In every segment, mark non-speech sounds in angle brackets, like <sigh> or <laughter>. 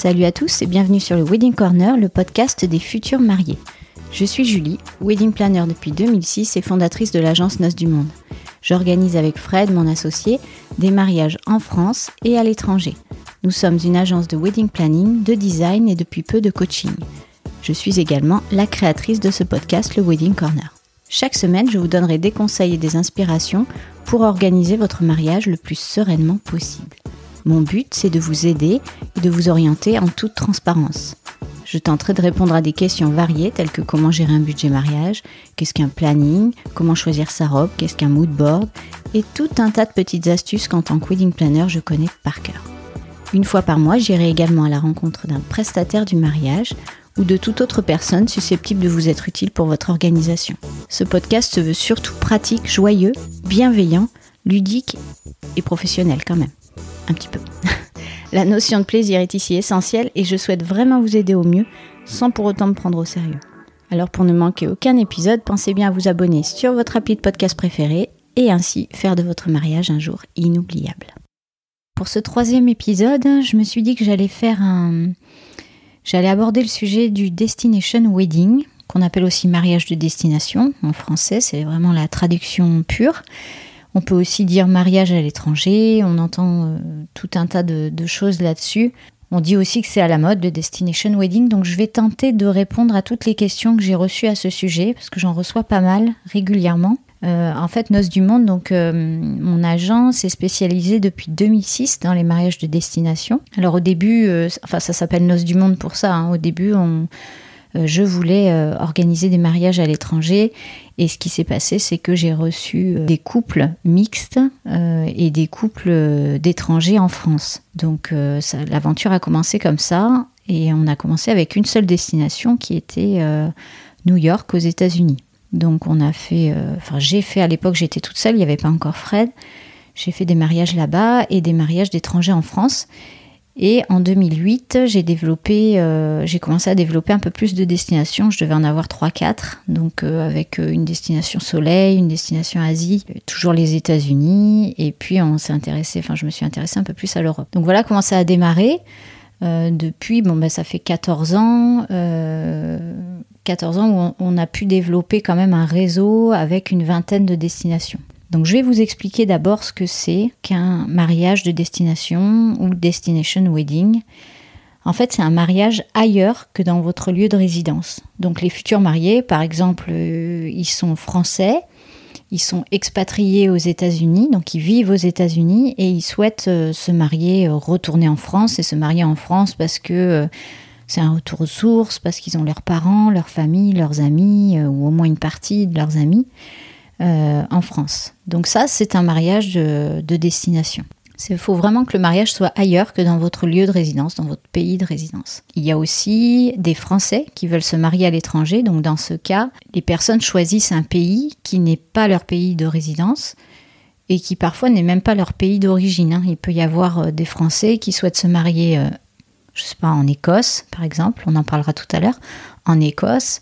Salut à tous et bienvenue sur le Wedding Corner, le podcast des futurs mariés. Je suis Julie, wedding planner depuis 2006 et fondatrice de l'agence Noces du Monde. J'organise avec Fred, mon associé, des mariages en France et à l'étranger. Nous sommes une agence de wedding planning, de design et depuis peu de coaching. Je suis également la créatrice de ce podcast, le Wedding Corner. Chaque semaine, je vous donnerai des conseils et des inspirations pour organiser votre mariage le plus sereinement possible. Mon but, c'est de vous aider et de vous orienter en toute transparence. Je tenterai de répondre à des questions variées telles que comment gérer un budget mariage, qu'est-ce qu'un planning, comment choisir sa robe, qu'est-ce qu'un mood board, et tout un tas de petites astuces qu'en tant que wedding planner je connais par cœur. Une fois par mois, j'irai également à la rencontre d'un prestataire du mariage ou de toute autre personne susceptible de vous être utile pour votre organisation. Ce podcast se veut surtout pratique, joyeux, bienveillant, ludique et professionnel quand même un petit peu. <laughs> La notion de plaisir est ici essentielle et je souhaite vraiment vous aider au mieux sans pour autant me prendre au sérieux. Alors pour ne manquer aucun épisode, pensez bien à vous abonner sur votre appli de podcast préféré et ainsi faire de votre mariage un jour inoubliable. Pour ce troisième épisode, je me suis dit que j'allais faire un... J'allais aborder le sujet du Destination Wedding, qu'on appelle aussi mariage de destination en français, c'est vraiment la traduction pure. On peut aussi dire mariage à l'étranger, on entend euh, tout un tas de, choses là-dessus. On dit aussi que c'est à la mode le destination wedding, donc je vais tenter de répondre à toutes les questions que j'ai reçues à ce sujet, parce que j'en reçois pas mal régulièrement. Euh, en fait, Noces du Monde, donc euh, mon agence est spécialisée depuis 2006 dans les mariages de destination. Alors au début, enfin ça s'appelle Noces du Monde pour ça. Hein. Au début, euh, je voulais euh, organiser des mariages à l'étranger. Et ce qui s'est passé, c'est que j'ai reçu euh, des couples mixtes et des couples d'étrangers en France. Donc l'aventure a commencé comme ça. Et on a commencé avec une seule destination qui était New York aux États-Unis. Donc on a fait, enfin j'ai fait à l'époque, j'étais toute seule, il n'y avait pas encore Fred. J'ai fait des mariages là-bas et des mariages d'étrangers en France. Et en 2008, j'ai développé, euh, j'ai commencé à développer un peu plus de destinations. Je devais en avoir 3-4, donc euh, avec euh, une destination Soleil, une destination Asie, toujours les États-Unis, et puis on s'est intéressé, enfin je me suis intéressée un peu plus à l'Europe. Donc voilà comment ça a démarré. depuis, bon ben ça fait 14 ans, 14 ans où on, on a pu développer quand même un réseau avec une vingtaine de destinations. Donc je vais vous expliquer d'abord ce que c'est qu'un mariage de destination ou destination wedding. En fait, c'est un mariage ailleurs que dans votre lieu de résidence. Donc les futurs mariés, par exemple, euh, ils sont français, ils sont expatriés aux États-Unis, donc ils vivent aux États-Unis et ils souhaitent euh, se marier, euh, retourner en France et se marier en France parce que c'est un retour aux sources, parce qu'ils ont leurs parents, leurs familles, leurs amis, ou au moins une partie de leurs amis. Euh, en France. Donc ça, c'est un mariage de, destination. Il faut vraiment que le mariage soit ailleurs que dans votre lieu de résidence, dans votre pays de résidence. Il y a aussi des Français qui veulent se marier à l'étranger. Donc dans ce cas, les personnes choisissent un pays qui n'est pas leur pays de résidence et qui parfois n'est même pas leur pays d'origine. Hein. Il peut y avoir euh, des Français qui souhaitent se marier, euh, je sais pas, en Écosse par exemple, on en parlera tout à l'heure, en Écosse,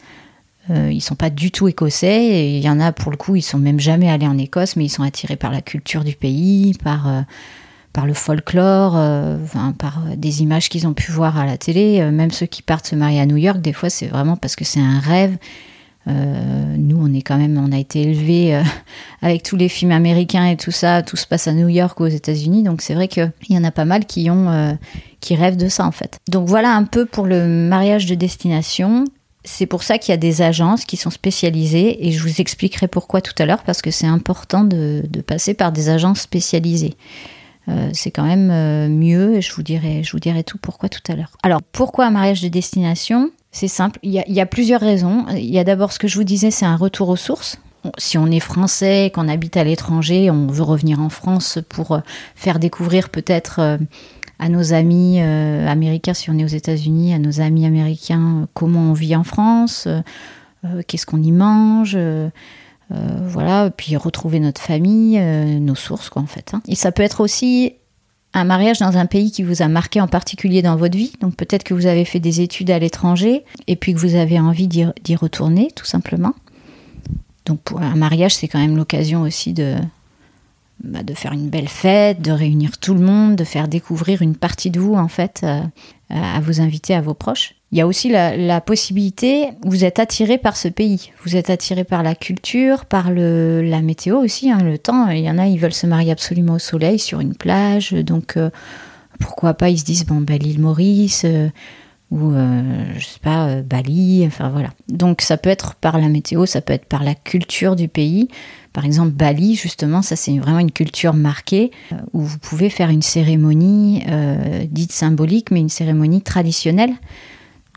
euh, ils sont pas du tout écossais. Et il y en a pour le coup, ils sont même jamais allés en Écosse, mais ils sont attirés par la culture du pays, par euh, par le folklore, euh, par des images qu'ils ont pu voir à la télé. même ceux qui partent se marier à New York, des fois, c'est vraiment parce que c'est un rêve. Nous, on est quand même, on a été élevés <laughs> avec tous les films américains et tout ça. Tout se passe à New York ou aux États-Unis, donc c'est vrai qu'il y en a pas mal qui ont, qui rêvent de ça en fait. Donc voilà un peu pour le mariage de destination. C'est pour ça qu'il y a des agences qui sont spécialisées et je vous expliquerai pourquoi tout à l'heure parce que c'est important de, passer par des agences spécialisées. Euh, c'est quand même euh, mieux et je vous, dirai, je vous dirai tout pourquoi tout à l'heure. Alors pourquoi un mariage de destination? C'est simple, il y, a, plusieurs raisons. Il y a d'abord ce que je vous disais, c'est un retour aux sources. Si on est français, qu'on habite à l'étranger, on veut revenir en France pour euh, faire découvrir peut-être à nos amis euh, américains, si on est aux États-Unis, à nos amis américains, comment on vit en France, euh, euh, qu'est-ce qu'on y mange. voilà, puis retrouver notre famille, nos sources, quoi, en fait. Hein. Et ça peut être aussi un mariage dans un pays qui vous a marqué en particulier dans votre vie. Donc peut-être que vous avez fait des études à l'étranger et puis que vous avez envie d'y retourner, tout simplement. Donc pour un mariage, c'est quand même l'occasion aussi de, bah, de faire une belle fête, de réunir tout le monde, de faire découvrir une partie de vous en fait euh, à vos invités, à vos proches. Il y a aussi la, possibilité, vous êtes attiré par ce pays, vous êtes attiré par la culture, par le, la météo aussi, hein, le temps. Il y en a, ils veulent se marier absolument au soleil, sur une plage, donc euh, pourquoi pas, ils se disent, bon, bah, l'île Maurice, euh, ou je sais pas, Bali, enfin voilà. Donc ça peut être par la météo, ça peut être par la culture du pays, par exemple, Bali, justement, ça c'est vraiment une culture marquée euh, où vous pouvez faire une cérémonie euh, dite symbolique, mais une cérémonie traditionnelle.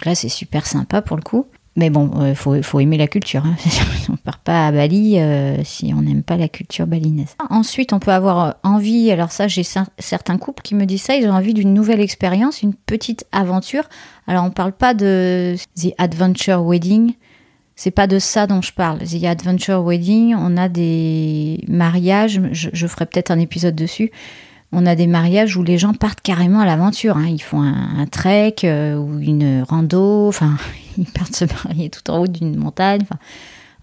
Là, c'est super sympa pour le coup. Mais bon, il euh, faut, aimer la culture. Hein. <laughs> on ne part pas à Bali si on n'aime pas la culture balinaise. Ensuite, on peut avoir envie, alors ça, j'ai certains couples qui me disent ça, ils ont envie d'une nouvelle expérience, une petite aventure. Alors, on ne parle pas de The Adventure Wedding, c'est pas de ça dont je parle. Il y a Adventure Wedding, on a des mariages, je, ferai peut-être un épisode dessus. On a des mariages où les gens partent carrément à l'aventure. Hein. Ils font un, trek euh, ou une rando. Enfin, <laughs> ils partent se marier tout en haut d'une montagne.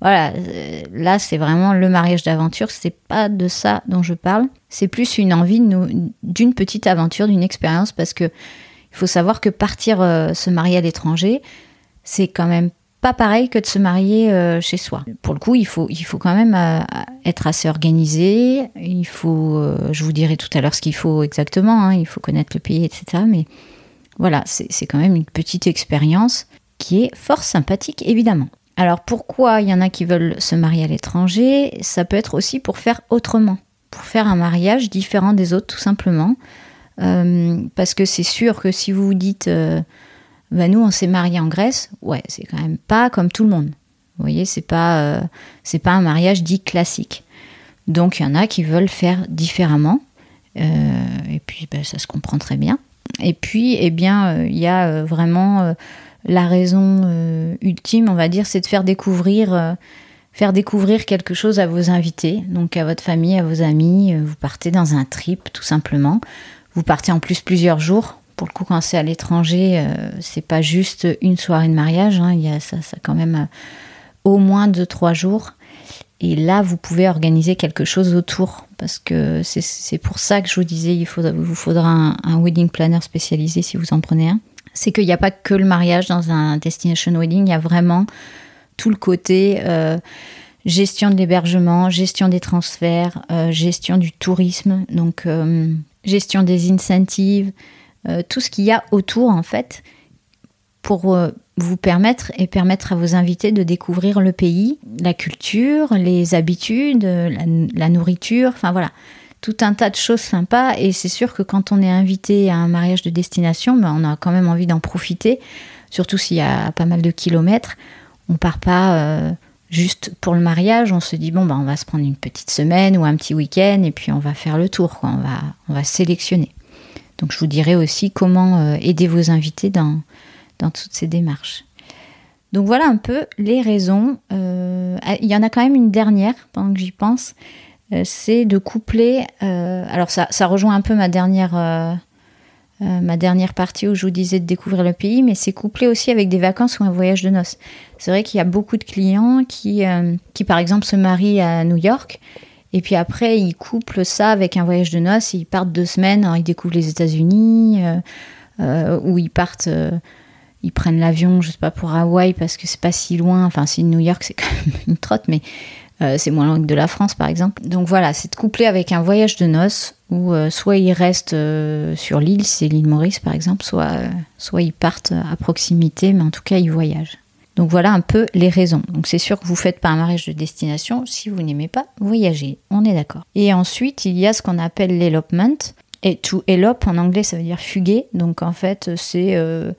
Voilà. Euh, là, c'est vraiment le mariage d'aventure. C'est pas de ça dont je parle. C'est plus une envie d'une petite aventure, d'une expérience, parce que il faut savoir que partir euh, se marier à l'étranger, c'est quand même pas pareil que de se marier euh, chez soi. Pour le coup, il faut, il faut quand même euh, être assez organisé. Il faut, euh, je vous dirai tout à l'heure ce qu'il faut exactement. Hein. il faut connaître le pays, etc. Mais voilà, c'est quand même une petite expérience qui est fort sympathique, évidemment. Alors pourquoi il y en a qui veulent se marier à l'étranger? Ça peut être aussi pour faire autrement, pour faire un mariage différent des autres, tout simplement. parce que c'est sûr que si vous vous dites bah, nous on s'est marié en Grèce, ouais, c'est quand même pas comme tout le monde. Vous voyez, c'est pas euh, c'est pas un mariage dit classique. Donc il y en a qui veulent faire différemment, euh, et puis bah, ça se comprend très bien. Et puis, eh bien, euh, il y a vraiment la raison ultime, on va dire, c'est de faire découvrir faire découvrir quelque chose à vos invités, donc à votre famille, à vos amis. Vous partez dans un trip, tout simplement. Vous partez en plus plusieurs jours pour le coup, quand c'est à l'étranger, euh, c'est pas juste une soirée de mariage. Hein, il y a ça, ça quand même euh, au moins deux trois jours. Et là, vous pouvez organiser quelque chose autour, parce que c'est pour ça que je vous disais, il vous faudra un, wedding planner spécialisé si vous en prenez un. C'est qu'il n'y a pas que le mariage dans un destination wedding, il y a vraiment tout le côté euh, gestion de l'hébergement, gestion des transferts, gestion du tourisme, donc gestion des incentives, euh, tout ce qu'il y a autour en fait pour euh, vous permettre et permettre à vos invités de découvrir le pays, la culture, les habitudes, la, nourriture, enfin voilà, tout un tas de choses sympas. Et c'est sûr que quand on est invité à un mariage de destination, ben, on a quand même envie d'en profiter, surtout s'il y a pas mal de kilomètres. On part pas euh, juste pour le mariage, on se dit bon ben on va se prendre une petite semaine ou un petit week-end et puis on va faire le tour, On va on va sélectionner. Donc je vous dirai aussi comment euh, aider vos invités dans, toutes ces démarches. Donc voilà un peu les raisons. Euh, il y en a quand même une dernière, pendant que j'y pense, euh, c'est de coupler. alors ça, rejoint un peu ma dernière, partie où je vous disais de découvrir le pays, mais c'est couplé aussi avec des vacances ou un voyage de noces. C'est vrai qu'il y a beaucoup de clients qui, par exemple, se marient à New York et puis après, ils couplent ça avec un voyage de noces. Ils partent deux semaines, ils découvrent les États-Unis, euh, euh, ou ils partent, euh, ils prennent l'avion, je sais pas, pour Hawaï parce que c'est pas si loin. Enfin, si New York, c'est <laughs> quand même une trotte, mais c'est moins loin que de la France, par exemple. Donc voilà, c'est de coupler avec un voyage de noces où soit ils restent sur l'île, c'est l'île Maurice, par exemple, soit, soit ils partent à proximité, mais en tout cas, ils voyagent. Donc voilà un peu les raisons. C'est sûr que vous ne faites pas un mariage de destination si vous n'aimez pas voyager, on est d'accord. Et ensuite, il y a ce qu'on appelle l'elopement. Et to elope en anglais, ça veut dire fuguer. Donc en fait, c'est euh,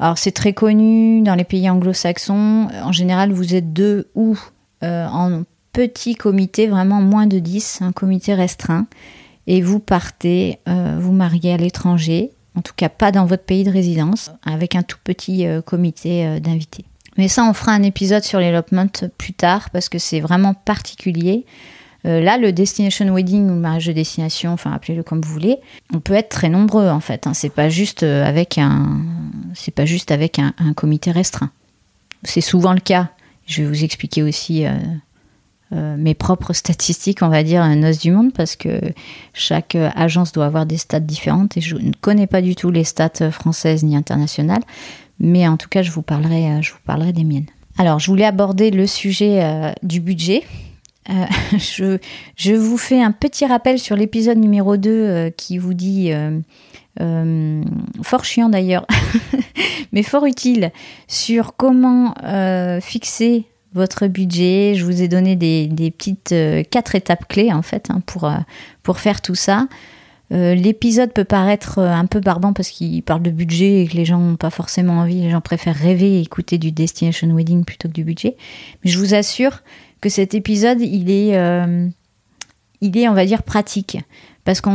alors c'est très connu dans les pays anglo-saxons. En général, vous êtes deux ou euh, en petit comité, vraiment moins de 10, un comité restreint, et vous partez, euh, vous mariez à l'étranger, en tout cas pas dans votre pays de résidence, avec un tout petit comité d'invités. Mais ça, on fera un épisode sur l'elopement plus tard parce que c'est vraiment particulier. là, le destination wedding ou le mariage de destination, enfin appelez-le comme vous voulez, on peut être très nombreux en fait. Hein. C'est pas juste avec un, c'est juste avec un, comité restreint. C'est souvent le cas. Je vais vous expliquer aussi euh, mes propres <laughs> statistiques, on va dire, un os du monde, parce que chaque euh, agence doit avoir des stats différentes et je ne connais pas du tout les stats françaises ni internationales, mais en tout cas, je vous parlerai, euh, je vous parlerai des miennes. Alors, je voulais aborder le sujet du budget. <laughs> je, je, vous fais un petit rappel sur l'épisode numéro 2 qui vous dit, fort chiant d'ailleurs, <laughs> mais fort utile, sur comment fixer votre budget. Je vous ai donné des, petites euh, quatre étapes clés en fait hein, pour, euh, pour faire tout ça. Euh, l'épisode peut paraître un peu barbant parce qu'il parle de budget et que les gens n'ont pas forcément envie, les gens préfèrent rêver et écouter du Destination Wedding plutôt que du budget. Mais je vous assure que cet épisode, il est, il est on va dire, pratique. Parce que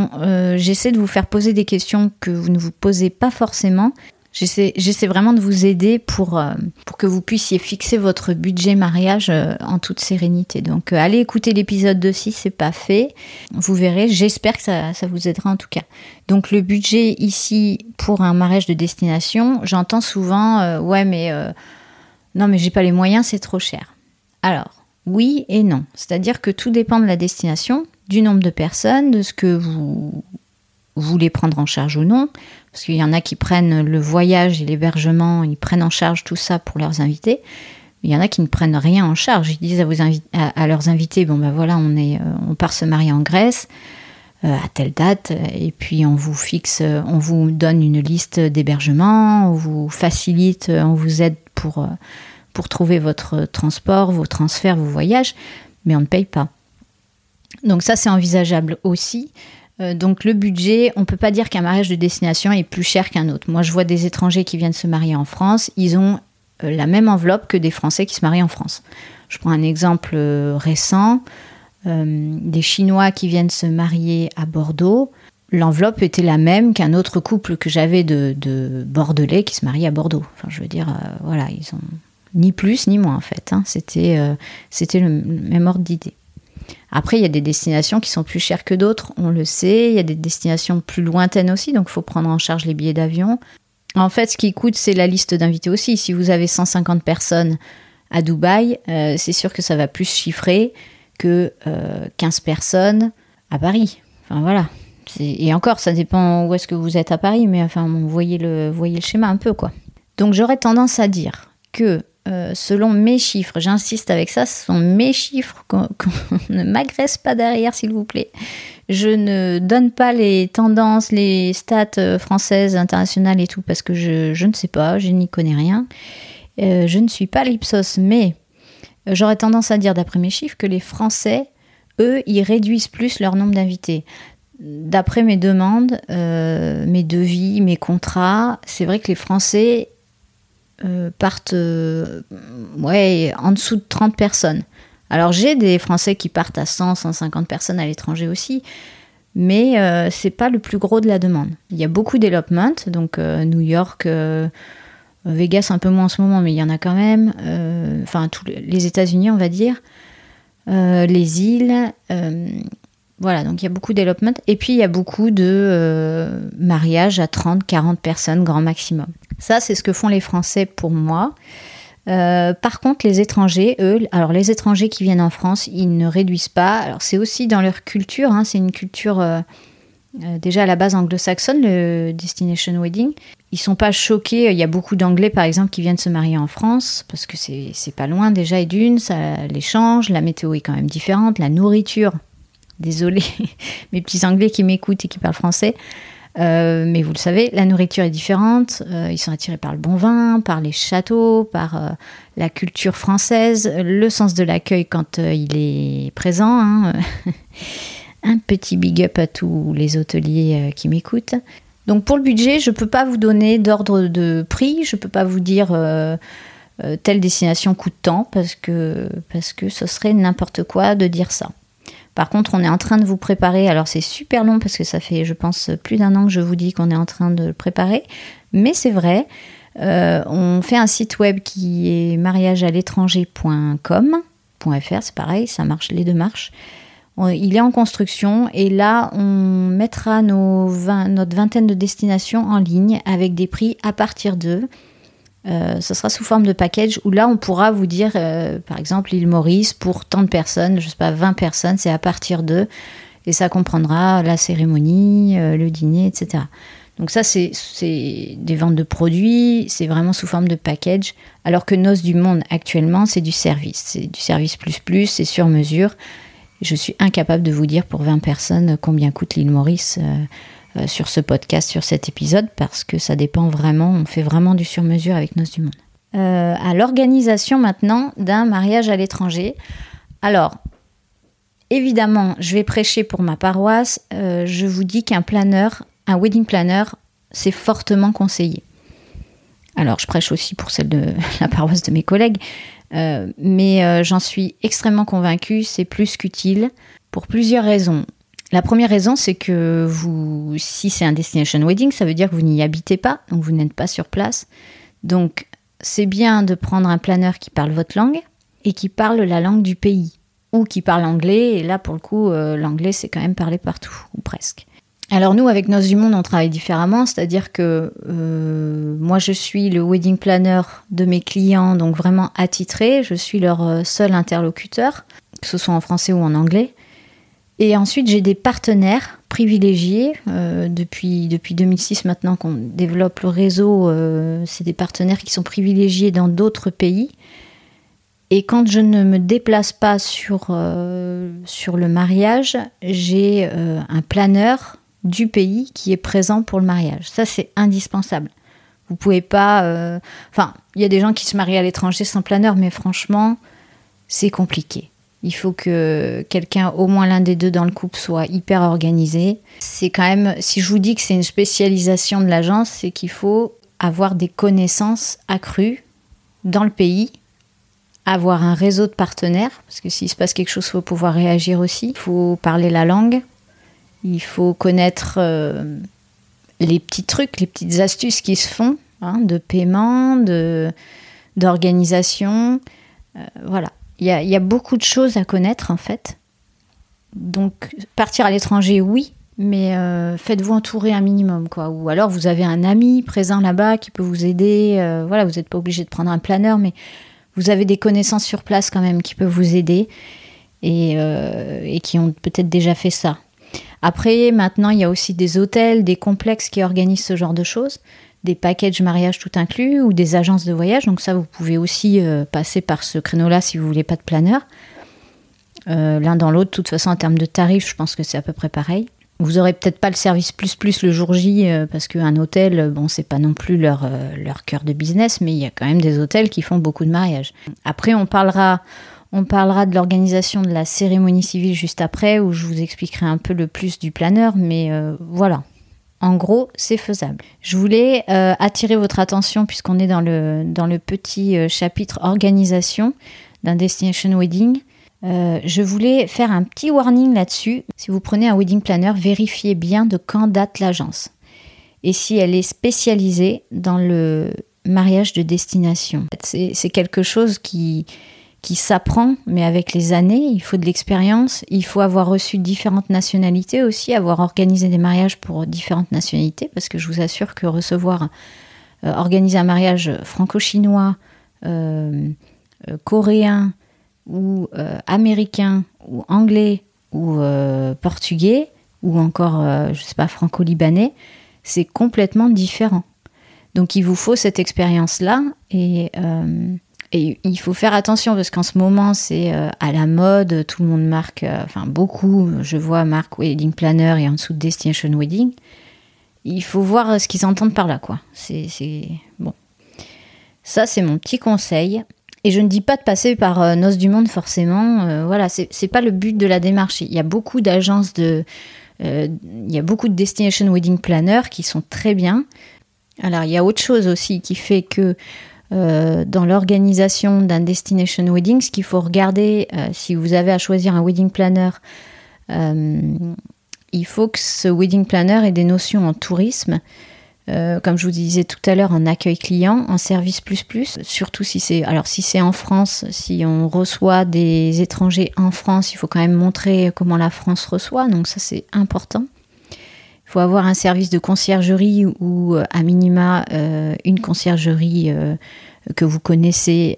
j'essaie de vous faire poser des questions que vous ne vous posez pas forcément J'essaie vraiment de vous aider pour, euh, pour que vous puissiez fixer votre budget mariage euh, en toute sérénité. Donc euh, allez écouter l'épisode 2 si c'est pas fait. Vous verrez, j'espère que ça, ça, vous aidera en tout cas. Donc le budget ici pour un mariage de destination, j'entends souvent ouais mais non mais j'ai pas les moyens, c'est trop cher. Alors oui et non. C'est-à-dire que tout dépend de la destination, du nombre de personnes, de ce que vous voulez prendre en charge ou non. Parce qu'il y en a qui prennent le voyage et l'hébergement, ils prennent en charge tout ça pour leurs invités. Il y en a qui ne prennent rien en charge. Ils disent à, leurs invités, bon ben voilà, on, est, euh, on part se marier en Grèce euh, à telle date, et puis on vous fixe, on vous donne une liste d'hébergements, on vous facilite, on vous aide pour, euh, pour trouver votre transport, vos transferts, vos voyages, mais on ne paye pas. Donc ça, c'est envisageable aussi. Euh, donc le budget, on ne peut pas dire qu'un mariage de destination est plus cher qu'un autre. Moi, je vois des étrangers qui viennent se marier en France, ils ont euh, la même enveloppe que des Français qui se marient en France. Je prends un exemple euh, récent, des Chinois qui viennent se marier à Bordeaux. L'enveloppe était la même qu'un autre couple que j'avais de, Bordelais qui se mariait à Bordeaux. Enfin, je veux dire, voilà, ils ont ni plus ni moins en fait. Hein. C'était, le même ordre d'idée. Après, il y a des destinations qui sont plus chères que d'autres, on le sait. Il y a des destinations plus lointaines aussi, donc il faut prendre en charge les billets d'avion. En fait, ce qui coûte, c'est la liste d'invités aussi. Si vous avez 150 personnes à Dubaï, euh, c'est sûr que ça va plus chiffrer que 15 euh, personnes à Paris. Enfin voilà. Et encore, ça dépend où est-ce que vous êtes à Paris, mais enfin, voyez le, voyez le schéma un peu quoi. Donc j'aurais tendance à dire que euh, selon mes chiffres, j'insiste avec ça, ce sont mes chiffres, <laughs> qu'on ne m'agresse pas derrière s'il vous plaît. Je ne donne pas les tendances, les stats euh, françaises, internationales et tout, parce que je, ne sais pas, je n'y connais rien. Euh, je ne suis pas l'Ipsos, mais j'aurais tendance à dire, d'après mes chiffres, que les Français, eux, ils réduisent plus leur nombre d'invités. D'après mes demandes, mes devis, mes contrats, c'est vrai que les Français, euh, partent euh, en dessous de 30 personnes. Alors j'ai des Français qui partent à 100, 150 personnes à l'étranger aussi, mais euh, c'est pas le plus gros de la demande. Il y a beaucoup d'elopement, donc New York, Vegas un peu moins en ce moment, mais il y en a quand même. Enfin, tous les États-Unis, on va dire, les îles. Voilà, donc il y a beaucoup d'elopement. Et puis il y a beaucoup de mariages à 30, 40 personnes, grand maximum. Ça, c'est ce que font les Français pour moi. Euh, par contre, les étrangers, eux, alors les étrangers qui viennent en France, ils ne réduisent pas. Alors c'est aussi dans leur culture, hein, c'est une culture euh, euh, déjà à la base anglo-saxonne, le Destination Wedding. Ils sont pas choqués. Il y a beaucoup d'Anglais, par exemple, qui viennent se marier en France parce que c'est pas loin déjà et d'une, ça les change. La météo est quand même différente, la nourriture. Désolé, <laughs> mes petits Anglais qui m'écoutent et qui parlent français. Euh, mais vous le savez, la nourriture est différente. Euh, ils sont attirés par le bon vin, par les châteaux, par euh, la culture française, le sens de l'accueil quand il est présent. Hein. <laughs> Un petit big up à tous les hôteliers qui m'écoutent. Donc pour le budget, je ne peux pas vous donner d'ordre de prix, je ne peux pas vous dire telle destination coûte tant parce que, parce que ce serait n'importe quoi de dire ça. Par contre, on est en train de vous préparer. Alors, c'est super long parce que ça fait, je pense, plus d'un an que je vous dis qu'on est en train de le préparer. Mais c'est vrai. Euh, on fait un site web qui est mariagealétranger.com.fr, c'est pareil, ça marche, les deux marchent. il est en construction et là, on mettra notre vingtaine de destinations en ligne avec des prix à partir d'eux. Euh, ce sera sous forme de package où là, on pourra vous dire, euh, par exemple, l'île Maurice pour tant de personnes, je sais pas, 20 personnes, c'est à partir d'eux. Et ça comprendra la cérémonie, euh, le dîner, etc. Donc ça, c'est des ventes de produits, c'est vraiment sous forme de package. Alors que Noce du Monde, actuellement, c'est du service. C'est du service plus plus, c'est sur mesure. Je suis incapable de vous dire pour 20 personnes combien coûte l'île Maurice euh, euh, sur ce podcast, sur cet épisode, parce que ça dépend vraiment, on fait vraiment du sur-mesure avec Noces du Monde. Euh, à l'organisation maintenant d'un mariage à l'étranger. Alors, évidemment, je vais prêcher pour ma paroisse. je vous dis qu'un planeur, un wedding planner, c'est fortement conseillé. Alors, je prêche aussi pour celle de <laughs> la paroisse de mes collègues, euh, mais euh, j'en suis extrêmement convaincue, c'est plus qu'utile pour plusieurs raisons. La première raison, c'est que vous, si c'est un destination wedding, ça veut dire que vous n'y habitez pas, donc vous n'êtes pas sur place. Donc, c'est bien de prendre un planeur qui parle votre langue et qui parle la langue du pays, ou qui parle anglais, et là, pour le coup, euh, l'anglais, c'est quand même parlé partout, ou presque. Alors nous, avec Nos du Monde, on travaille différemment, c'est-à-dire que euh, moi, je suis le wedding planner de mes clients, donc vraiment attitré, je suis leur euh, seul interlocuteur, que ce soit en français ou en anglais. Et ensuite, j'ai des partenaires privilégiés. Euh, depuis, depuis 2006 maintenant qu'on développe le réseau, c'est des partenaires qui sont privilégiés dans d'autres pays. Et quand je ne me déplace pas sur, sur le mariage, j'ai un planeur du pays qui est présent pour le mariage. Ça, c'est indispensable. Vous pouvez pas. Euh, enfin, il y a des gens qui se marient à l'étranger sans planeur, mais franchement, c'est compliqué. Il faut que quelqu'un, au moins l'un des deux dans le couple, soit hyper organisé. C'est quand même, si je vous dis que c'est une spécialisation de l'agence, c'est qu'il faut avoir des connaissances accrues dans le pays, avoir un réseau de partenaires, parce que s'il se passe quelque chose, il faut pouvoir réagir aussi. Il faut parler la langue, il faut connaître euh, les petits trucs, les petites astuces qui se font, hein, de paiement, de, d'organisation. Euh, voilà. Il y, a, beaucoup de choses à connaître en fait. Donc partir à l'étranger, oui, mais euh, faites-vous entourer un minimum quoi. Ou alors vous avez un ami présent là-bas qui peut vous aider. voilà, vous n'êtes pas obligé de prendre un planeur, mais vous avez des connaissances sur place quand même qui peuvent vous aider et, et qui ont peut-être déjà fait ça. Après, maintenant, il y a aussi des hôtels, des complexes qui organisent ce genre de choses, des packages mariage tout inclus ou des agences de voyage. Donc ça, vous pouvez aussi euh, passer par ce créneau-là si vous voulez pas de planeur. Euh, l'un dans l'autre, de toute façon, en termes de tarifs, je pense que c'est à peu près pareil. Vous aurez peut-être pas le service plus plus le jour J euh, parce qu'un hôtel, bon, c'est pas non plus leur, leur cœur de business, mais il y a quand même des hôtels qui font beaucoup de mariages. Après, on parlera on parlera de l'organisation de la cérémonie civile juste après, où je vous expliquerai un peu le plus du planeur, mais voilà. En gros, c'est faisable. Je voulais euh, attirer votre attention, puisqu'on est dans le, petit euh, chapitre organisation d'un Destination Wedding. je voulais faire un petit warning là-dessus. Si vous prenez un wedding planner, vérifiez bien de quand date l'agence. Et si elle est spécialisée dans le mariage de destination. C'est quelque chose qui, qui s'apprend, mais avec les années, il faut de l'expérience, il faut avoir reçu différentes nationalités aussi, avoir organisé des mariages pour différentes nationalités, parce que je vous assure que recevoir, euh, organiser un mariage franco-chinois, euh, euh, coréen, ou américain, ou anglais, ou portugais, ou encore, je sais pas, franco-libanais, c'est complètement différent. Donc il vous faut cette expérience-là, et et il faut faire attention parce qu'en ce moment, c'est euh, à la mode, tout le monde marque, euh, enfin beaucoup, je vois marque Wedding Planner et en dessous Destination Wedding. Il faut voir euh, ce qu'ils entendent par là, quoi. C'est bon. Ça, c'est mon petit conseil. Et je ne dis pas de passer par euh, Noce du Monde forcément. voilà, c'est pas le but de la démarche. Il y a beaucoup d'agences de. il y a beaucoup de Destination Wedding Planner qui sont très bien. Alors, il y a autre chose aussi qui fait que euh, dans l'organisation d'un destination wedding, ce qu'il faut regarder, euh, si vous avez à choisir un wedding planner, euh, il faut que ce wedding planner ait des notions en tourisme. comme je vous disais tout à l'heure, en accueil client, en service plus plus, surtout si c'est alors si c'est en France, si on reçoit des étrangers en France, il faut quand même montrer comment la France reçoit, donc ça c'est important. Il faut avoir un service de conciergerie ou à minima euh, une conciergerie euh, que vous connaissez,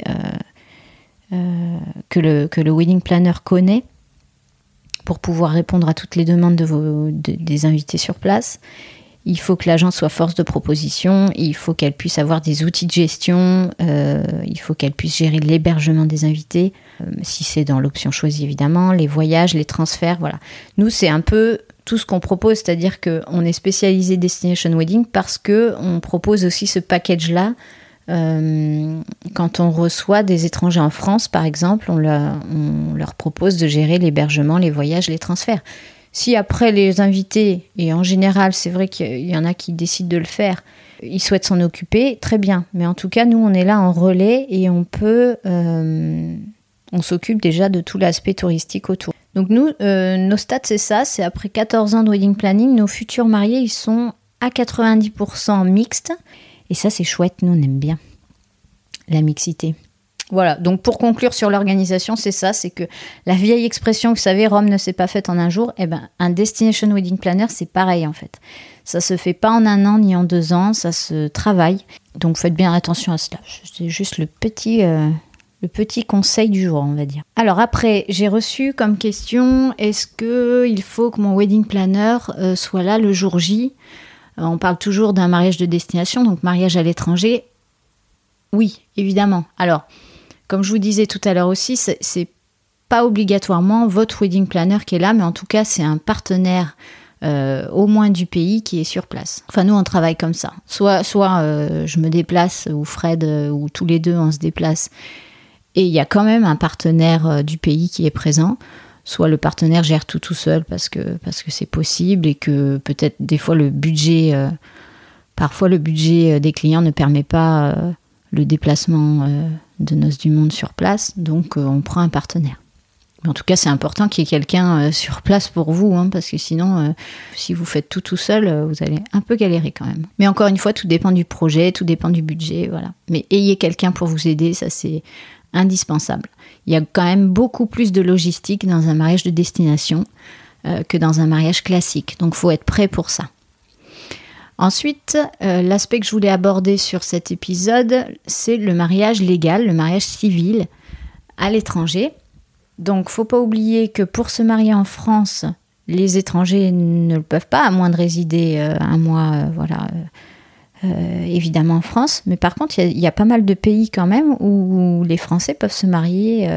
que, le, que le wedding planner connaît pour pouvoir répondre à toutes les demandes des invités sur place. Il faut que l'agence soit force de proposition, il faut qu'elle puisse avoir des outils de gestion, euh, il faut qu'elle puisse gérer l'hébergement des invités, euh, si c'est dans l'option choisie évidemment, les voyages, les transferts, voilà. Nous, c'est un peu tout ce qu'on propose, c'est-à-dire qu'on est spécialisé Destination Wedding parce que on propose aussi ce package-là. Euh, quand on reçoit des étrangers en France, par exemple, on leur propose de gérer l'hébergement, les voyages, les transferts. Si après les invités, et en général c'est vrai qu'il y en a qui décident de le faire, ils souhaitent s'en occuper, très bien. Mais en tout cas, nous on est là en relais et on peut, euh, on s'occupe déjà de tout l'aspect touristique autour. Donc nous, euh, nos stats c'est ça, c'est après 14 ans de wedding planning, nos futurs mariés ils sont à 90% mixtes. Et ça c'est chouette, nous on aime bien la mixité. Voilà, donc pour conclure sur l'organisation, c'est ça, c'est que la vieille expression, vous savez, Rome ne s'est pas faite en un jour, eh ben, un Destination Wedding Planner, c'est pareil en fait. Ça se fait pas en un an ni en deux ans, ça se travaille. Donc faites bien attention à cela. C'est juste le petit, euh, le petit conseil du jour, on va dire. Alors après, j'ai reçu comme question, est-ce qu'il faut que mon wedding planner euh, soit là le jour J? Euh, On parle toujours d'un mariage de destination, donc mariage à l'étranger. Oui, évidemment. Alors, comme je vous disais tout à l'heure aussi, c'est pas obligatoirement votre wedding planner qui est là, mais en tout cas, c'est un partenaire euh, au moins du pays qui est sur place. Enfin, nous, on travaille comme ça. Soit, soit je me déplace, ou Fred, ou tous les deux, on se déplace, et il y a quand même un partenaire du pays qui est présent. Soit le partenaire gère tout tout seul parce que parce que c'est possible et que peut-être des fois le budget, parfois le budget des clients ne permet pas le déplacement de Noces du Monde sur place, donc euh, on prend un partenaire. en tout cas, c'est important qu'il y ait quelqu'un euh, sur place pour vous, hein, parce que sinon, euh, si vous faites tout tout seul, vous allez un peu galérer quand même. Mais encore une fois, tout dépend du projet, tout dépend du budget, voilà. Mais ayez quelqu'un pour vous aider, ça c'est indispensable. Il y a quand même beaucoup plus de logistique dans un mariage de destination que dans un mariage classique, donc faut être prêt pour ça. Ensuite, euh, l'aspect que je voulais aborder sur cet épisode, c'est le mariage légal, le mariage civil à l'étranger. Donc, faut pas oublier que pour se marier en France, les étrangers ne le peuvent pas, à moins de résider euh, un mois, euh, évidemment en France. Mais par contre, il y, a pas mal de pays quand même où, les Français peuvent se marier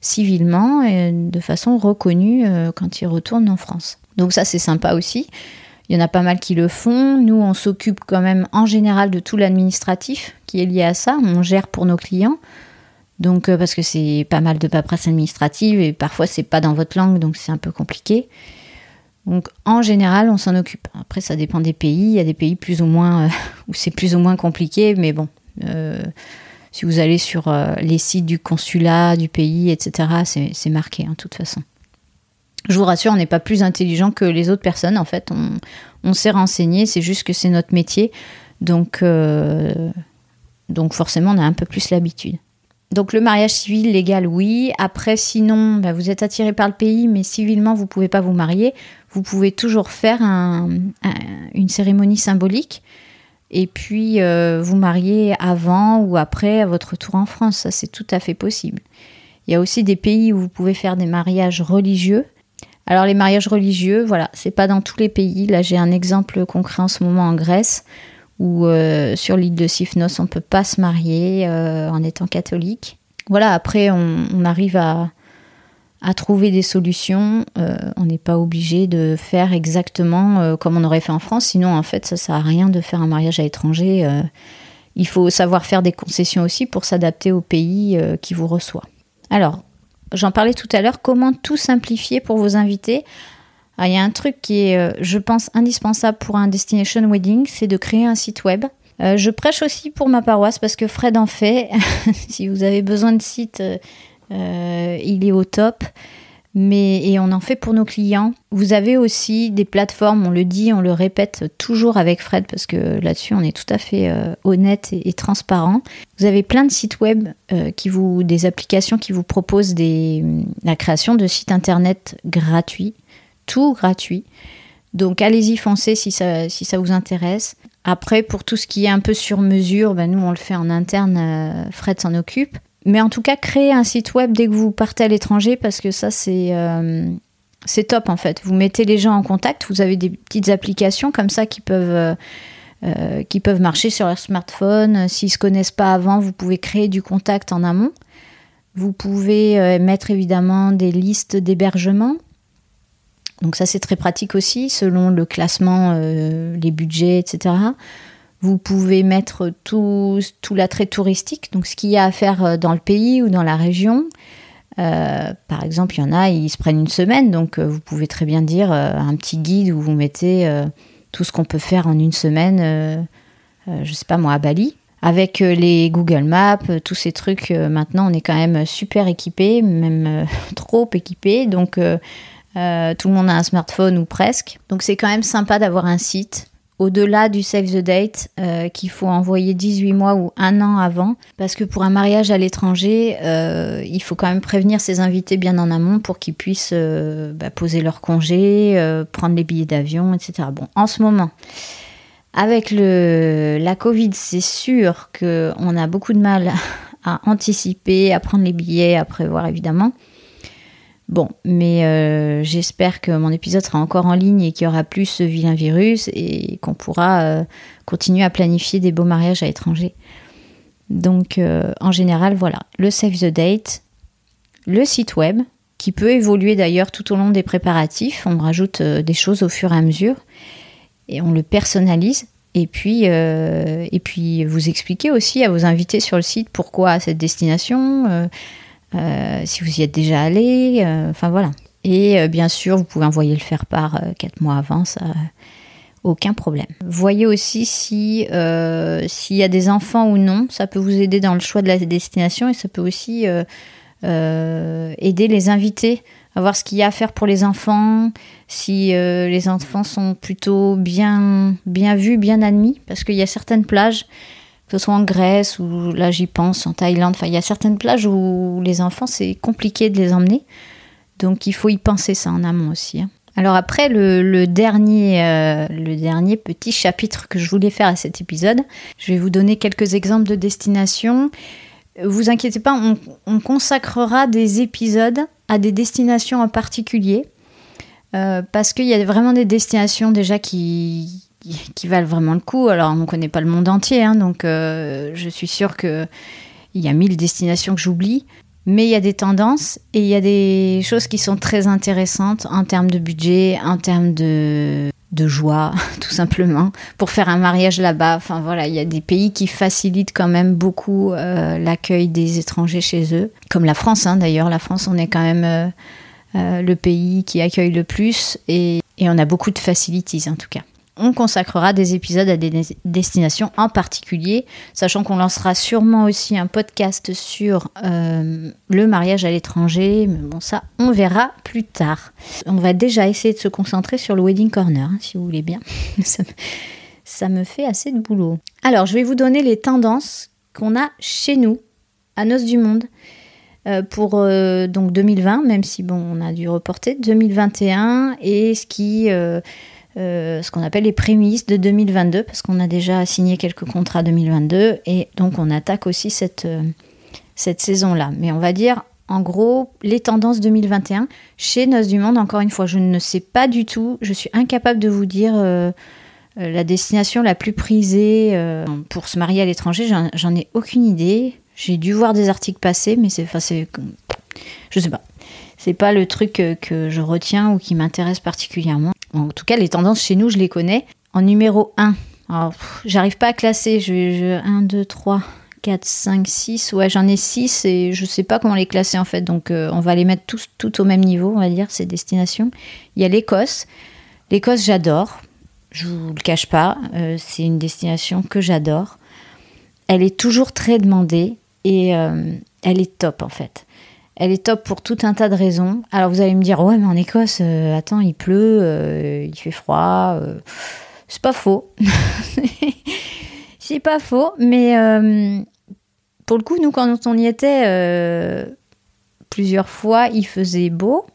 civilement et de façon reconnue quand ils retournent en France. Donc ça, c'est sympa aussi. Il y en a pas mal qui le font. Nous, on s'occupe quand même en général de tout l'administratif qui est lié à ça. On gère pour nos clients. Donc, euh, parce que c'est pas mal de paperasse administrative et parfois c'est pas dans votre langue, donc c'est un peu compliqué. Donc, en général, on s'en occupe. Après, ça dépend des pays. Il y a des pays plus ou moins euh, <laughs> où c'est plus ou moins compliqué, mais bon. Euh, si vous allez sur les sites du consulat, du pays, etc., c'est marqué, hein, toute façon je vous rassure, on n'est pas plus intelligent que les autres personnes. En fait, on, s'est renseigné, c'est juste que c'est notre métier. Donc, euh, donc forcément, on a un peu plus l'habitude. Donc le mariage civil légal, oui. Après, sinon, bah, vous êtes attiré par le pays, mais civilement, vous ne pouvez pas vous marier. Vous pouvez toujours faire une cérémonie symbolique et puis euh, vous marier avant ou après à votre retour en France. Ça, c'est tout à fait possible. Il y a aussi des pays où vous pouvez faire des mariages religieux. Alors les mariages religieux, voilà, c'est pas dans tous les pays. Là, j'ai un exemple concret en ce moment en Grèce, où euh, sur l'île de Sifnos, on peut pas se marier euh, en étant catholique. Voilà, après, on, arrive à, trouver des solutions. Euh, on n'est pas obligé de faire exactement comme on aurait fait en France. Sinon, en fait, ça sert à rien de faire un mariage à l'étranger. il faut savoir faire des concessions aussi pour s'adapter au pays qui vous reçoit. Alors, J'en parlais tout à l'heure, comment tout simplifier pour vos invités? Ah, Il y a un truc qui est, euh, je pense, indispensable pour un destination wedding, c'est de créer un site web. Euh, je prêche aussi pour ma paroisse parce que Fred en fait. <laughs> si vous avez besoin de site, euh, il est au top. mais et on en fait pour nos clients. Vous avez aussi des plateformes, on le dit, on le répète toujours avec Fred parce que là-dessus on est tout à fait euh, honnête et, transparent. Vous avez plein de sites web euh, qui vous, des applications qui vous proposent des, la création de sites internet gratuits, tout gratuit. Donc allez-y, foncez si ça, vous intéresse. Après, pour tout ce qui est un peu sur mesure, ben nous on le fait en interne, euh, Fred s'en occupe. Mais en tout cas, créez un site web dès que vous partez à l'étranger parce que ça, c'est euh, c'est top en fait. Vous mettez les gens en contact, vous avez des petites applications comme ça qui peuvent, euh, euh, qui peuvent marcher sur leur smartphone. S'ils ne se connaissent pas avant, vous pouvez créer du contact en amont. Vous pouvez mettre évidemment des listes d'hébergement. Donc ça, c'est très pratique aussi, selon le classement, les budgets, etc. Vous pouvez mettre tout, tout l'attrait touristique, donc ce qu'il y a à faire euh, dans le pays ou dans la région. Euh, par exemple, il y en a, ils se prennent une semaine, donc euh, vous pouvez très bien dire un petit guide où vous mettez tout ce qu'on peut faire en une semaine, je sais pas moi, à Bali. Avec les Google Maps, tous ces trucs, maintenant on est quand même super équipé, même <laughs> trop équipé, donc tout le monde a un smartphone ou presque. Donc c'est quand même sympa d'avoir un site au-delà du save the date euh, qu'il faut envoyer 18 mois ou un an avant, parce que pour un mariage à l'étranger, euh, il faut quand même prévenir ses invités bien en amont pour qu'ils puissent euh, bah, poser leur congé, prendre les billets d'avion, etc. Bon, en ce moment, avec le, la Covid, c'est sûr qu'on a beaucoup de mal <laughs> à anticiper, à prendre les billets, à prévoir évidemment. Bon, mais euh, j'espère que mon épisode sera encore en ligne et qu'il y aura plus ce vilain virus et qu'on pourra euh, continuer à planifier des beaux mariages à l'étranger. Donc, euh, en général, voilà, le Save the Date, le site web, qui peut évoluer d'ailleurs tout au long des préparatifs. On rajoute des choses au fur et à mesure et on le personnalise. Et puis, et puis, vous expliquez aussi à vos invités sur le site pourquoi cette destination si vous y êtes déjà allé, euh, enfin voilà. Et euh, bien sûr, vous pouvez envoyer le faire part quatre mois avant, ça, aucun problème. Voyez aussi si s'il y a des enfants ou non, ça peut vous aider dans le choix de la destination et ça peut aussi aider les invités à voir ce qu'il y a à faire pour les enfants, si les enfants sont plutôt bien, bien vus, bien admis, parce qu'il y a certaines plages que ce soit en Grèce ou là j'y pense, en Thaïlande. Enfin, il y a certaines plages où les enfants, c'est compliqué de les emmener. Donc il faut y penser ça en amont aussi. Hein. Alors après, le, dernier, euh, le dernier petit chapitre que je voulais faire à cet épisode, je vais vous donner quelques exemples de destinations. Vous inquiétez pas, on, on consacrera des épisodes à des destinations en particulier. Euh, parce qu'il y a vraiment des destinations déjà qui, qui, valent vraiment le coup. Alors, on ne connaît pas le monde entier, hein, donc euh, je suis sûre qu'il y a mille destinations que j'oublie. Mais il y a des tendances et il y a des choses qui sont très intéressantes en termes de budget, en termes de, de joie, <laughs> tout simplement, pour faire un mariage là-bas. Enfin voilà, il y a des pays qui facilitent quand même beaucoup euh, l'accueil des étrangers chez eux, comme la France hein, d'ailleurs. La France, on est quand même euh, le pays qui accueille le plus et, et on a beaucoup de facilities en tout cas on consacrera des épisodes à des destinations en particulier, sachant qu'on lancera sûrement aussi un podcast sur euh, le mariage à l'étranger, mais bon ça on verra plus tard. On va déjà essayer de se concentrer sur le Wedding Corner, hein, si vous voulez bien. <laughs> ça, me, fait assez de boulot. Alors je vais vous donner les tendances qu'on a chez nous, à Noces du Monde. Euh, pour euh, donc 2020, même si bon, on a dû reporter 2021 et ce qui euh, ce qu'on appelle les prémices de 2022, parce qu'on a déjà signé quelques contrats 2022, et donc on attaque aussi cette, euh, cette saison-là. Mais on va dire, en gros, les tendances 2021 chez Noces du Monde, encore une fois, je ne sais pas du tout, je suis incapable de vous dire euh, la destination la plus prisée pour se marier à l'étranger, j'en ai aucune idée. J'ai dû voir des articles passer, mais c'est, je sais pas. C'est pas le truc que je retiens ou qui m'intéresse particulièrement. En tout cas, les tendances chez nous, je les connais. En numéro 1, j'arrive pas à classer. Je, je, 1, 2, 3, 4, 5, 6. Ouais, j'en ai 6 et je sais pas comment les classer en fait. Donc, euh, on va les mettre tous au même niveau, on va dire, ces destinations. Il y a l'Écosse. L'Écosse, j'adore. Je vous le cache pas. Euh, c'est une destination que j'adore. Elle est toujours très demandée et euh, elle est top en fait. Elle est top pour tout un tas de raisons. Alors vous allez me dire, ouais, mais en Écosse, euh, attends, il pleut, euh, il fait froid. euh. c'est pas faux. <laughs> c'est pas faux, mais pour le coup, nous, quand on y était plusieurs fois, il faisait beau.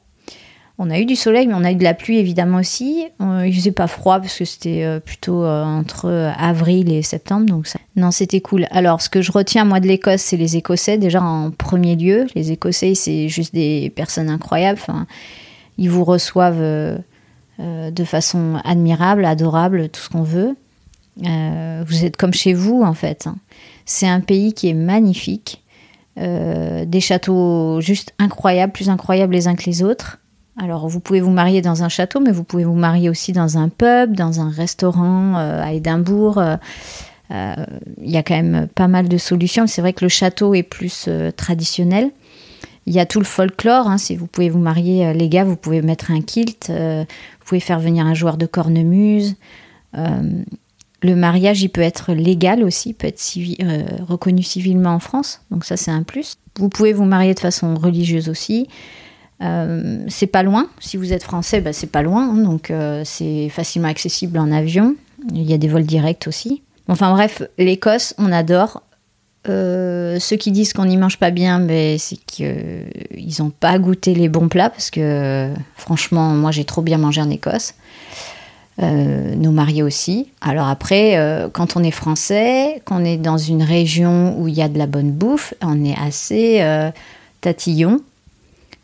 On a eu du soleil, mais on a eu de la pluie évidemment aussi. Euh, il faisait pas froid parce que c'était euh, plutôt euh, entre avril et septembre, donc ça... non, c'était cool. Alors, ce que je retiens moi de l'Écosse, c'est les Écossais déjà en premier lieu. Les Écossais, c'est juste des personnes incroyables. Ils vous reçoivent de façon admirable, adorable, tout ce qu'on veut. Vous êtes comme chez vous en fait. hein. C'est un pays qui est magnifique, des châteaux juste incroyables, plus incroyables les uns que les autres. Alors, vous pouvez vous marier dans un château, mais vous pouvez vous marier aussi dans un pub, dans un restaurant euh, à Édimbourg. Euh, euh, Il y a quand même pas mal de solutions. C'est vrai que le château est plus traditionnel. Il y a tout le folklore. hein. Si vous pouvez vous marier, les gars, vous pouvez mettre un kilt. vous pouvez faire venir un joueur de cornemuse. Le mariage, il peut être légal aussi, peut être reconnu civilement en France. Donc ça, c'est un plus. Vous pouvez vous marier de façon religieuse aussi. Euh, c'est pas loin. Si vous êtes français, bah, c'est pas loin. donc euh, c'est facilement accessible en avion. Il y a des vols directs aussi. Enfin bref, l'Écosse, on adore. Euh, ceux qui disent qu'on n'y mange pas bien, c'est qu'ils n'ont pas goûté les bons plats parce que franchement, moi j'ai trop bien mangé en Écosse. Nos mariés aussi. Alors après, quand on est français, qu'on est dans une région où il y a de la bonne bouffe, on est assez tatillon.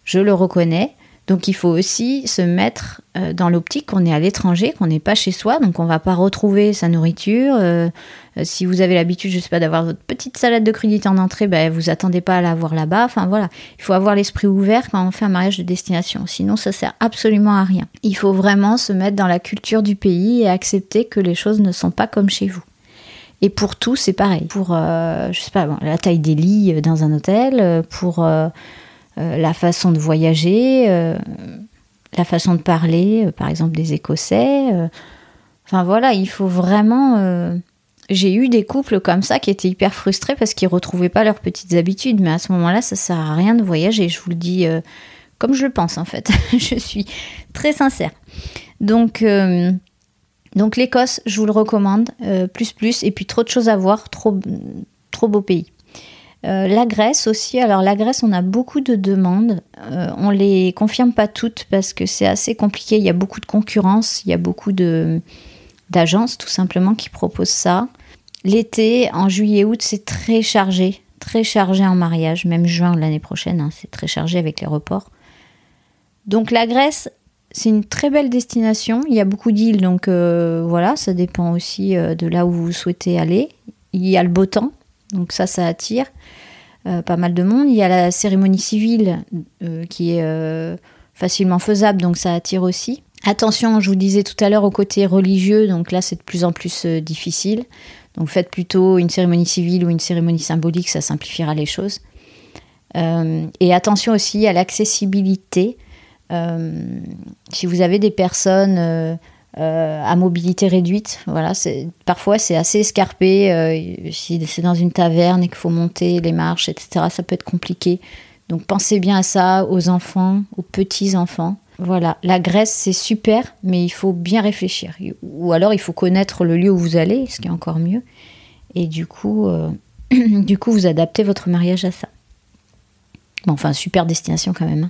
Je le reconnais. Donc il faut aussi se mettre euh, dans l'optique qu'on est à l'étranger, qu'on n'est pas chez soi, donc on va pas retrouver sa nourriture. Euh, euh, si vous avez l'habitude, je sais pas, d'avoir votre petite salade de crudités en entrée, ben, vous attendez pas à la voir là-bas. Enfin voilà, il faut avoir l'esprit ouvert quand on fait un mariage de destination. Sinon, ça sert absolument à rien. Il faut vraiment se mettre dans la culture du pays et accepter que les choses ne sont pas comme chez vous. Et pour tout, c'est pareil. Pour, euh, je sais pas, la taille des lits dans un hôtel, pour la façon de voyager, euh, la façon de parler, euh, par exemple des Écossais. euh. Enfin voilà, il faut vraiment. euh, J'ai eu des couples comme ça qui étaient hyper frustrés parce qu'ils retrouvaient pas leurs petites habitudes, mais à ce moment-là, ça sert à rien de voyager. Je vous le dis euh, comme je le pense en fait. <laughs> je suis très sincère. Donc. euh, l'Écosse, je vous le recommande, euh, plus plus, et puis trop de choses à voir, trop beau pays. Euh, la Grèce aussi, alors la Grèce, on a beaucoup de demandes, Euh, on les confirme pas toutes parce que c'est assez compliqué, il y a beaucoup de concurrence, il y a beaucoup d'agences tout simplement qui proposent ça. L'été, en juillet-août, c'est très chargé, très chargé en mariage, même juin l'année prochaine, hein, c'est très chargé avec les reports. Donc la Grèce, c'est une très belle destination. Il y a beaucoup d'îles, donc euh, voilà, ça dépend aussi euh, de là où vous souhaitez aller. Il y a le beau temps, donc ça, ça attire euh, pas mal de monde. Il y a la cérémonie civile euh, qui est euh, facilement faisable, donc ça attire aussi. Attention, je vous disais tout à l'heure au côté religieux, donc là c'est de plus en plus difficile. Donc faites plutôt une cérémonie civile ou une cérémonie symbolique, ça simplifiera les choses. Et attention aussi à l'accessibilité. Si vous avez des personnes euh, à mobilité réduite, voilà, parfois c'est assez escarpé. euh, si c'est dans une taverne et qu'il faut monter les marches, etc., ça peut être compliqué. Donc pensez bien à ça, aux enfants, aux petits-enfants. Voilà, la Grèce c'est super, mais il faut bien réfléchir. Ou alors il faut connaître le lieu où vous allez, ce qui est encore mieux. Et du coup, euh, <clears throat> du coup vous adaptez votre mariage à ça. Bon, enfin, super destination quand même.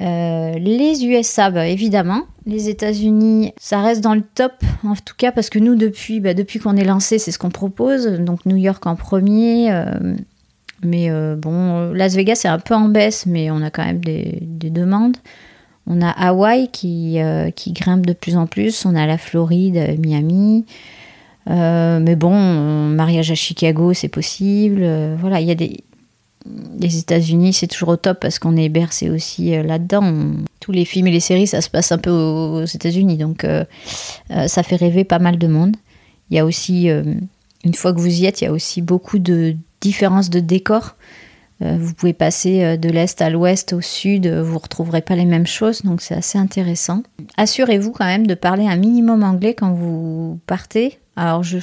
hein. Les USA, bah, évidemment. Les États-Unis, ça reste dans le top, en tout cas, parce que nous, depuis, bah, qu'on est lancé, c'est ce qu'on propose. Donc, New York en premier. euh, mais euh, bon, Las Vegas, c'est un peu en baisse, mais on a quand même des, des demandes. On a Hawaï qui, euh, qui grimpe de plus en plus. On a la Floride, Miami. Mais bon, mariage à Chicago, c'est possible. Voilà, il y a des, les États-Unis, c'est toujours au top parce qu'on est bercé aussi euh, là-dedans. Tous les films et les séries, ça se passe un peu aux, États-Unis, donc euh, euh, ça fait rêver pas mal de monde. Il y a aussi, une fois que vous y êtes, il y a aussi beaucoup de différences de décors. Vous pouvez passer de l'est à l'ouest, au sud, vous ne retrouverez pas les mêmes choses, donc c'est assez intéressant. Assurez-vous quand même de parler un minimum anglais quand vous partez. Alors je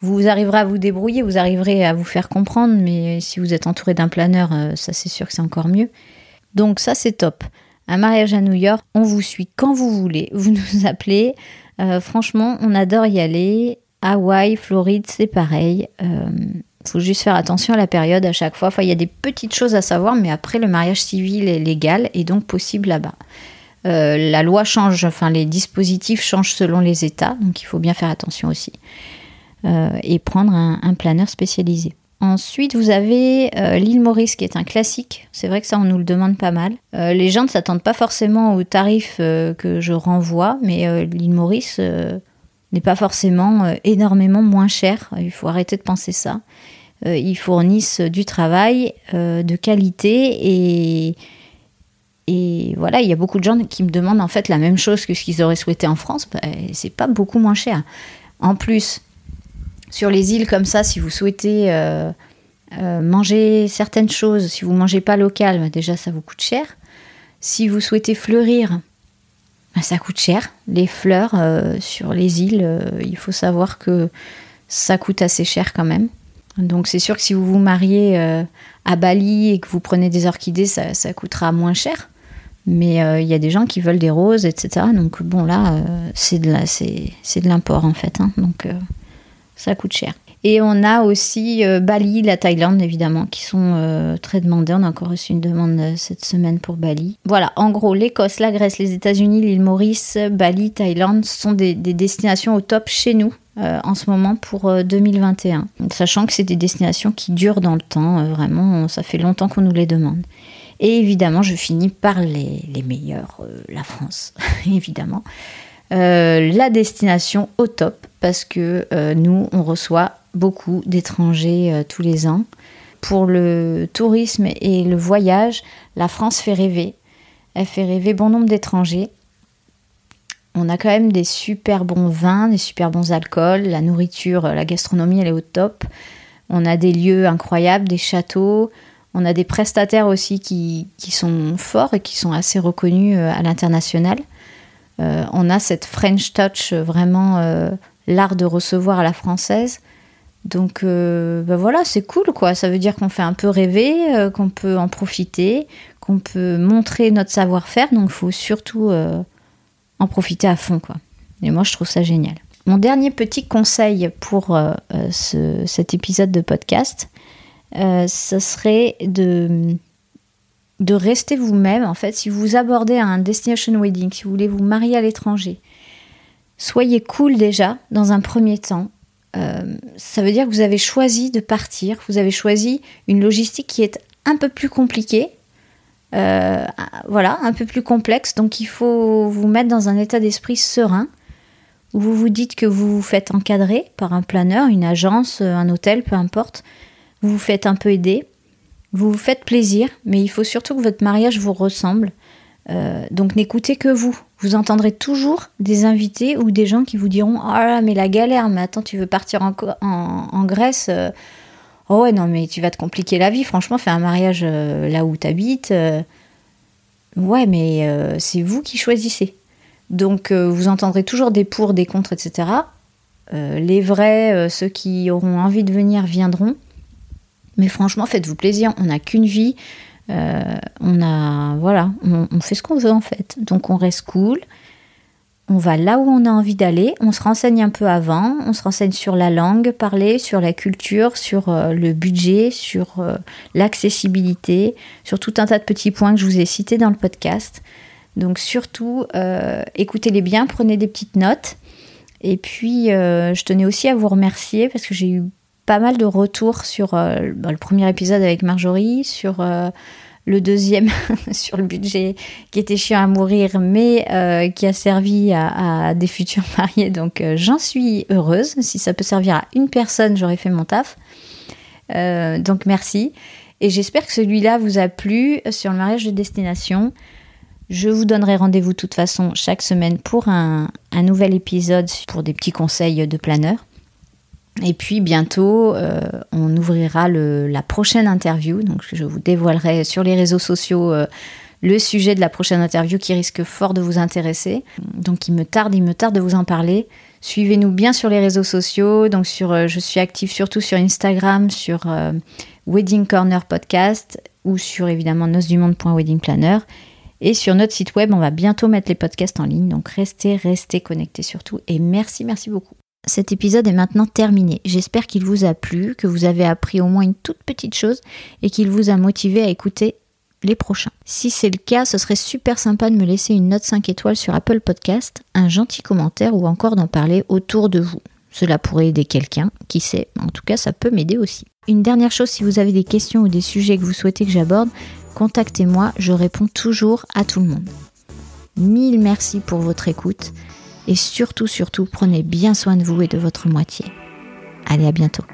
Vous arriverez à vous débrouiller, vous arriverez à vous faire comprendre, mais si vous êtes entouré d'un planeur, euh, ça c'est sûr que c'est encore mieux. Donc ça c'est top. Un mariage à New York, on vous suit quand vous voulez, vous <laughs> nous appelez. Euh, franchement, on adore y aller. Hawaï, Floride, c'est pareil. Euh, faut juste faire attention à la période à chaque fois. Enfin, il y a des petites choses à savoir, mais après, le mariage civil est légal et donc possible là-bas. Euh, la loi change, enfin, les dispositifs changent selon les États, donc il faut bien faire attention aussi. Euh, et prendre un, planeur spécialisé. Ensuite, vous avez euh, l'île Maurice qui est un classique. C'est vrai que ça, on nous le demande pas mal. les gens ne s'attendent pas forcément aux tarifs que je renvoie, mais l'île Maurice n'est pas forcément énormément moins cher. Il faut arrêter de penser ça. ils fournissent du travail de qualité et, voilà, il y a beaucoup de gens qui me demandent en fait la même chose que ce qu'ils auraient souhaité en France. Bah, c'est pas beaucoup moins cher. En plus, sur les îles comme ça, si vous souhaitez euh, euh, manger certaines choses, si vous mangez pas local, bah, déjà ça vous coûte cher. Si vous souhaitez fleurir, bah, ça coûte cher. Les fleurs euh, sur les îles, il faut savoir que ça coûte assez cher quand même. Donc c'est sûr que si vous vous mariez à Bali et que vous prenez des orchidées, ça, coûtera moins cher. Mais il y a des gens qui veulent des roses, etc. Donc bon là, c'est de l'import en fait. Hein. Donc ça coûte cher. Et on a aussi euh, Bali, la Thaïlande évidemment, qui sont euh, très demandés. On a encore reçu une demande euh, cette semaine pour Bali. Voilà, en gros, l'Écosse, la Grèce, les États-Unis, l'île Maurice, Bali, Thaïlande sont des, destinations au top chez nous en ce moment pour 2021. Sachant que c'est des destinations qui durent dans le temps, vraiment, ça fait longtemps qu'on nous les demande. Et évidemment, je finis par les, les meilleurs, la France, <laughs> évidemment. Euh, la destination au top parce que euh, nous, on reçoit beaucoup d'étrangers euh, tous les ans. Pour le tourisme et le voyage, la France fait rêver. Elle fait rêver bon nombre d'étrangers. On a quand même des super bons vins, des super bons alcools, la nourriture, la gastronomie, elle est au top. On a des lieux incroyables, des châteaux. On a des prestataires aussi qui, qui sont forts et qui sont assez reconnus à l'international. Euh, on a cette French touch, euh, vraiment euh, l'art de recevoir à la française. Donc ben voilà, c'est cool quoi. Ça veut dire qu'on fait un peu rêver, qu'on peut en profiter, qu'on peut montrer notre savoir-faire. Donc il faut surtout en profiter à fond quoi. Et moi je trouve ça génial. Mon dernier petit conseil pour cet épisode de podcast, ce serait de de rester vous-même. En fait, si vous abordez un destination wedding, si vous voulez vous marier à l'étranger, soyez cool déjà dans un premier temps. Euh, ça veut dire que vous avez choisi de partir, vous avez choisi une logistique qui est un peu plus compliquée, euh, voilà, un peu plus complexe. Donc il faut vous mettre dans un état d'esprit serein où vous vous dites que vous vous faites encadrer par un planeur, une agence, un hôtel, peu importe. Vous vous faites un peu aider. Vous vous faites plaisir, mais il faut surtout que votre mariage vous ressemble. Euh, donc n'écoutez que vous. Vous entendrez toujours des invités ou des gens qui vous diront Ah mais la galère, mais attends, tu veux partir en, en, Grèce euh, Oh ouais, non, mais tu vas te compliquer la vie. Franchement, fais un mariage euh, là où tu habites. ouais, mais c'est vous qui choisissez. Donc vous entendrez toujours des pour, des contre, etc. les vrais, ceux qui auront envie de venir, viendront. Mais franchement, faites-vous plaisir. On n'a qu'une vie. Euh, on a, voilà, on, fait ce qu'on veut en fait. Donc on reste cool. On va là où on a envie d'aller. On se renseigne un peu avant. On se renseigne sur la langue parlée, sur la culture, sur euh, le budget, sur euh, l'accessibilité, sur tout un tas de petits points que je vous ai cités dans le podcast. Donc surtout, écoutez-les bien, prenez des petites notes. Et puis, je tenais aussi à vous remercier parce que j'ai eu pas mal de retours sur euh, bah, le premier épisode avec Marjorie, sur euh, le deuxième, <laughs> sur le budget qui était chiant à mourir, mais euh, qui a servi à, des futurs <laughs> mariés. Donc j'en suis heureuse. Si ça peut servir à une personne, j'aurais fait mon taf. donc merci. Et j'espère que celui-là vous a plu sur le mariage de destination. Je vous donnerai rendez-vous de toute façon chaque semaine pour un, un nouvel épisode pour des petits conseils de planeur. Et puis bientôt, euh, on ouvrira la prochaine interview. Donc je vous dévoilerai sur les réseaux sociaux euh, le sujet de la prochaine interview qui risque fort de vous intéresser. Donc il me tarde, il me tarde de vous en parler. Suivez-nous bien sur les réseaux sociaux. Donc sur, euh, je suis active surtout sur Instagram, sur Wedding Corner Podcast ou sur évidemment nosdumonde.weddingplanner. Et sur notre site web, on va bientôt mettre les podcasts en ligne. Donc restez, restez connectés surtout. Et merci, merci beaucoup. Cet épisode est maintenant terminé. J'espère qu'il vous a plu, que vous avez appris au moins une toute petite chose et qu'il vous a motivé à écouter les prochains. Si c'est le cas, ce serait super sympa de me laisser une note 5 étoiles sur Apple Podcast, un gentil commentaire ou encore d'en parler autour de vous. Cela pourrait aider quelqu'un, qui sait, en tout cas ça peut m'aider aussi. Une dernière chose, si vous avez des questions ou des sujets que vous souhaitez que j'aborde, contactez-moi, je réponds toujours à tout le monde. Mille merci pour votre écoute et surtout, surtout, prenez bien soin de vous et de votre moitié. Allez, à bientôt.